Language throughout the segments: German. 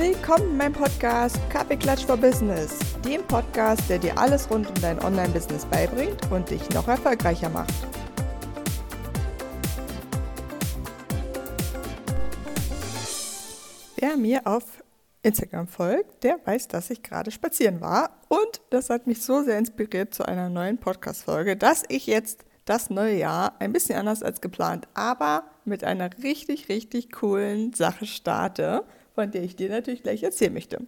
Willkommen in meinem Podcast Kaffeeklatsch for Business, dem Podcast, der dir alles rund um dein Online-Business beibringt und dich noch erfolgreicher macht. Wer mir auf Instagram folgt, der weiß, dass ich gerade spazieren war und das hat mich so sehr inspiriert zu einer neuen Podcast-Folge, dass ich jetzt das neue Jahr ein bisschen anders als geplant, aber mit einer richtig, richtig coolen Sache starte von der ich dir natürlich gleich erzählen möchte.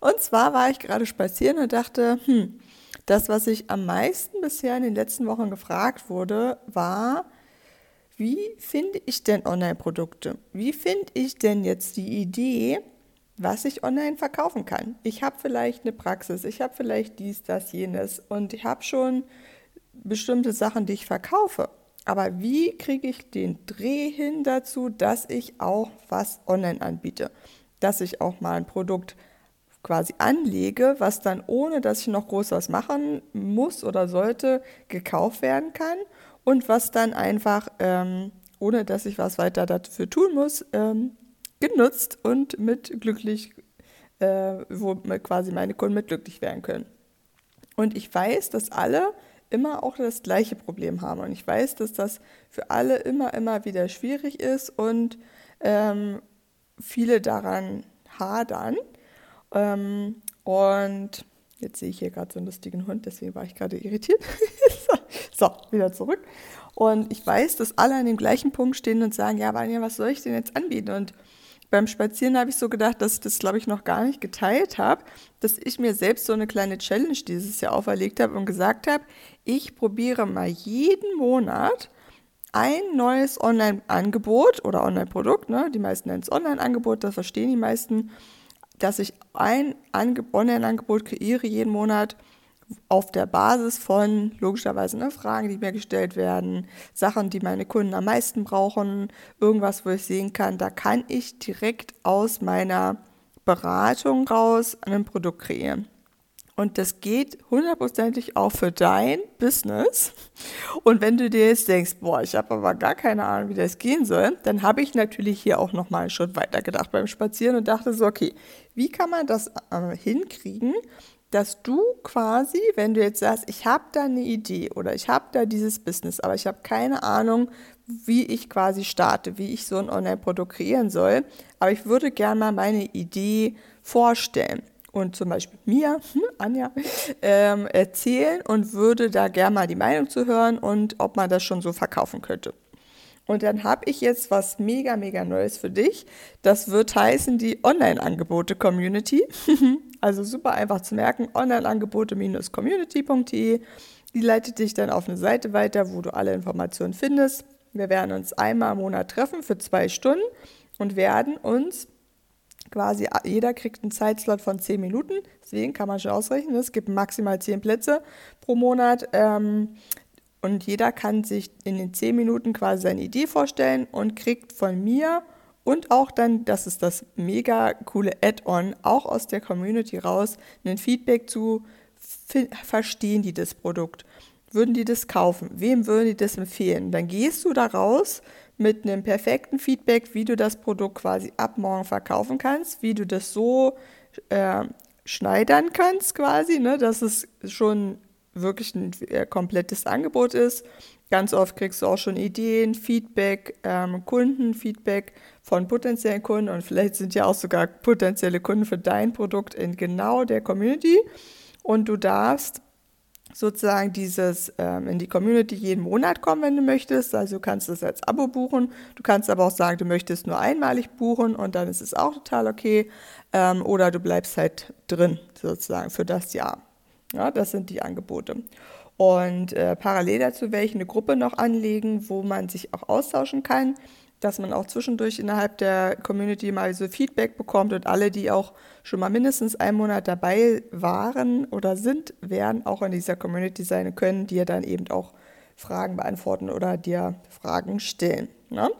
Und zwar war ich gerade spazieren und dachte, hm, das, was ich am meisten bisher in den letzten Wochen gefragt wurde, war, wie finde ich denn Online-Produkte? Wie finde ich denn jetzt die Idee, was ich online verkaufen kann? Ich habe vielleicht eine Praxis, ich habe vielleicht dies, das, jenes und ich habe schon bestimmte Sachen, die ich verkaufe. Aber wie kriege ich den Dreh hin dazu, dass ich auch was online anbiete? Dass ich auch mal ein Produkt quasi anlege, was dann ohne dass ich noch groß was machen muss oder sollte, gekauft werden kann und was dann einfach, ähm, ohne dass ich was weiter dafür tun muss, ähm, genutzt und mit glücklich, äh, wo quasi meine Kunden mit glücklich werden können. Und ich weiß, dass alle immer auch das gleiche Problem haben. Und ich weiß, dass das für alle immer, immer wieder schwierig ist und ähm, viele daran hadern. Ähm, und jetzt sehe ich hier gerade so einen lustigen Hund, deswegen war ich gerade irritiert. so, wieder zurück. Und ich weiß, dass alle an dem gleichen Punkt stehen und sagen, ja, Vanja, was soll ich denn jetzt anbieten? Und beim Spazieren habe ich so gedacht, dass ich das, glaube ich, noch gar nicht geteilt habe, dass ich mir selbst so eine kleine Challenge dieses Jahr auferlegt habe und gesagt habe, ich probiere mal jeden Monat ein neues Online-Angebot oder Online-Produkt, ne? die meisten nennen es Online-Angebot, das verstehen die meisten, dass ich ein Online-Angebot kreiere jeden Monat, auf der Basis von logischerweise ne, Fragen, die mir gestellt werden, Sachen, die meine Kunden am meisten brauchen, irgendwas, wo ich sehen kann, da kann ich direkt aus meiner Beratung raus ein Produkt kreieren. Und das geht hundertprozentig auch für dein Business. Und wenn du dir jetzt denkst, boah, ich habe aber gar keine Ahnung, wie das gehen soll, dann habe ich natürlich hier auch noch mal einen Schritt weiter gedacht beim Spazieren und dachte so, okay, wie kann man das äh, hinkriegen, dass du quasi, wenn du jetzt sagst, ich habe da eine Idee oder ich habe da dieses Business, aber ich habe keine Ahnung, wie ich quasi starte, wie ich so ein Online-Produkt kreieren soll, aber ich würde gerne mal meine Idee vorstellen und zum Beispiel mir, hm, Anja, ähm, erzählen und würde da gerne mal die Meinung zu hören und ob man das schon so verkaufen könnte. Und dann habe ich jetzt was mega, mega Neues für dich. Das wird heißen die Online-Angebote-Community. also super einfach zu merken, Online-Angebote-community.de. Die leitet dich dann auf eine Seite weiter, wo du alle Informationen findest. Wir werden uns einmal im Monat treffen für zwei Stunden und werden uns quasi, jeder kriegt einen Zeitslot von zehn Minuten. Deswegen kann man schon ausrechnen, es gibt maximal zehn Plätze pro Monat. Ähm, und jeder kann sich in den zehn Minuten quasi seine Idee vorstellen und kriegt von mir und auch dann, das ist das mega coole Add-on, auch aus der Community raus, ein Feedback zu, verstehen die das Produkt? Würden die das kaufen? Wem würden die das empfehlen? Dann gehst du da raus mit einem perfekten Feedback, wie du das Produkt quasi ab morgen verkaufen kannst, wie du das so äh, schneidern kannst quasi, ne, dass es schon wirklich ein äh, komplettes Angebot ist. Ganz oft kriegst du auch schon Ideen, Feedback, ähm, Kundenfeedback von potenziellen Kunden und vielleicht sind ja auch sogar potenzielle Kunden für dein Produkt in genau der Community. Und du darfst sozusagen dieses ähm, in die Community jeden Monat kommen, wenn du möchtest. Also du kannst es als Abo buchen. Du kannst aber auch sagen, du möchtest nur einmalig buchen und dann ist es auch total okay. Ähm, oder du bleibst halt drin sozusagen für das Jahr. Ja, das sind die Angebote. Und äh, parallel dazu werde ich eine Gruppe noch anlegen, wo man sich auch austauschen kann, dass man auch zwischendurch innerhalb der Community mal so Feedback bekommt und alle, die auch schon mal mindestens einen Monat dabei waren oder sind, werden auch in dieser Community sein können, die ja dann eben auch Fragen beantworten oder dir Fragen stellen. Ne?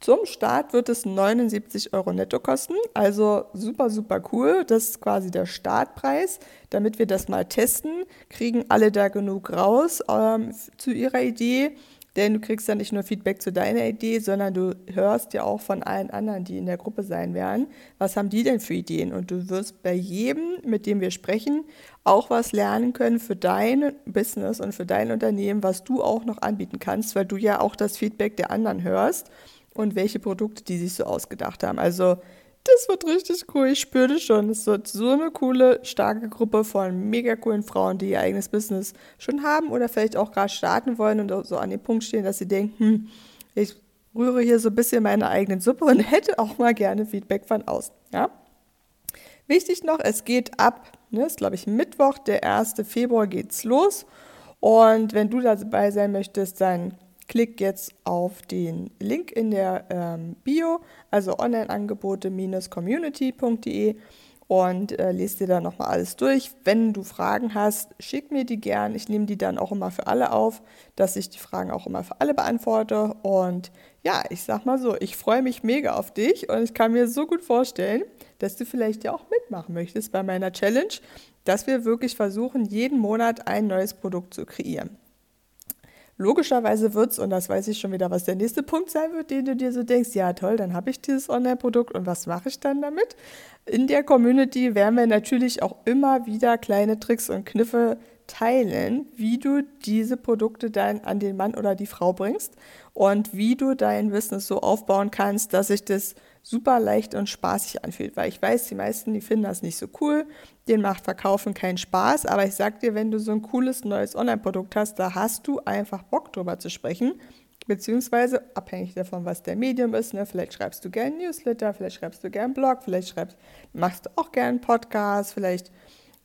Zum Start wird es 79 Euro netto kosten, also super, super cool. Das ist quasi der Startpreis. Damit wir das mal testen, kriegen alle da genug raus ähm, zu ihrer Idee Denn du kriegst ja nicht nur Feedback zu deiner Idee, sondern du hörst ja auch von allen anderen, die in der Gruppe sein werden, was haben die denn für Ideen? Und du wirst bei jedem, mit dem wir sprechen, auch was lernen können für dein Business und für dein Unternehmen, was du auch noch anbieten kannst, weil du ja auch das Feedback der anderen hörst und welche Produkte die sich so ausgedacht haben. Also das wird richtig cool. Ich spüre das schon. Es wird so eine coole, starke Gruppe von mega coolen Frauen, die ihr eigenes Business schon haben oder vielleicht auch gerade starten wollen und so an dem Punkt stehen, dass sie denken, hm, ich rühre hier so ein bisschen meine eigenen Suppe und hätte auch mal gerne Feedback von außen. Ja? Wichtig noch, es geht ab, ne, ist glaube ich Mittwoch, der 1. Februar geht's los. Und wenn du dabei sein möchtest, dann Klick jetzt auf den Link in der ähm, Bio, also onlineangebote-community.de und äh, lest dir da nochmal alles durch. Wenn du Fragen hast, schick mir die gern. Ich nehme die dann auch immer für alle auf, dass ich die Fragen auch immer für alle beantworte. Und ja, ich sag mal so, ich freue mich mega auf dich und ich kann mir so gut vorstellen, dass du vielleicht ja auch mitmachen möchtest bei meiner Challenge, dass wir wirklich versuchen, jeden Monat ein neues Produkt zu kreieren. Logischerweise wird es, und das weiß ich schon wieder, was der nächste Punkt sein wird, den du dir so denkst, ja toll, dann habe ich dieses Online-Produkt und was mache ich dann damit? In der Community werden wir natürlich auch immer wieder kleine Tricks und Kniffe teilen, wie du diese Produkte dann an den Mann oder die Frau bringst und wie du dein Business so aufbauen kannst, dass sich das super leicht und spaßig anfühlt. Weil ich weiß, die meisten, die finden das nicht so cool, denen macht Verkaufen keinen Spaß, aber ich sag dir, wenn du so ein cooles neues Online-Produkt hast, da hast du einfach Bock drüber zu sprechen. Beziehungsweise abhängig davon, was der Medium ist. Ne? Vielleicht schreibst du gerne Newsletter, vielleicht schreibst du gerne Blog, vielleicht schreibst, machst du auch gerne Podcast, vielleicht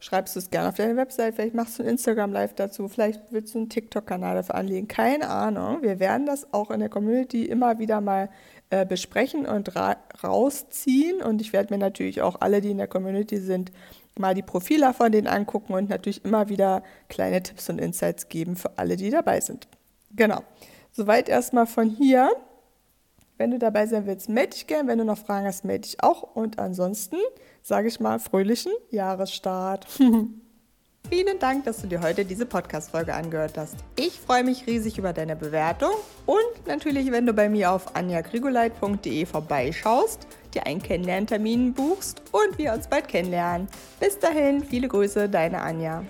schreibst du es gerne auf deine Website, vielleicht machst du ein Instagram-Live dazu, vielleicht willst du einen TikTok-Kanal dafür anlegen, keine Ahnung. Wir werden das auch in der Community immer wieder mal äh, besprechen und ra rausziehen und ich werde mir natürlich auch alle, die in der Community sind, mal die Profile von denen angucken und natürlich immer wieder kleine Tipps und Insights geben für alle, die dabei sind. Genau. Soweit erstmal von hier. Wenn du dabei sein willst, melde dich gerne. Wenn du noch Fragen hast, melde dich auch. Und ansonsten sage ich mal fröhlichen Jahresstart. Vielen Dank, dass du dir heute diese Podcast-Folge angehört hast. Ich freue mich riesig über deine Bewertung und natürlich, wenn du bei mir auf anjagrigoleit.de vorbeischaust, dir einen Kennenlerntermin buchst und wir uns bald kennenlernen. Bis dahin, viele Grüße, deine Anja.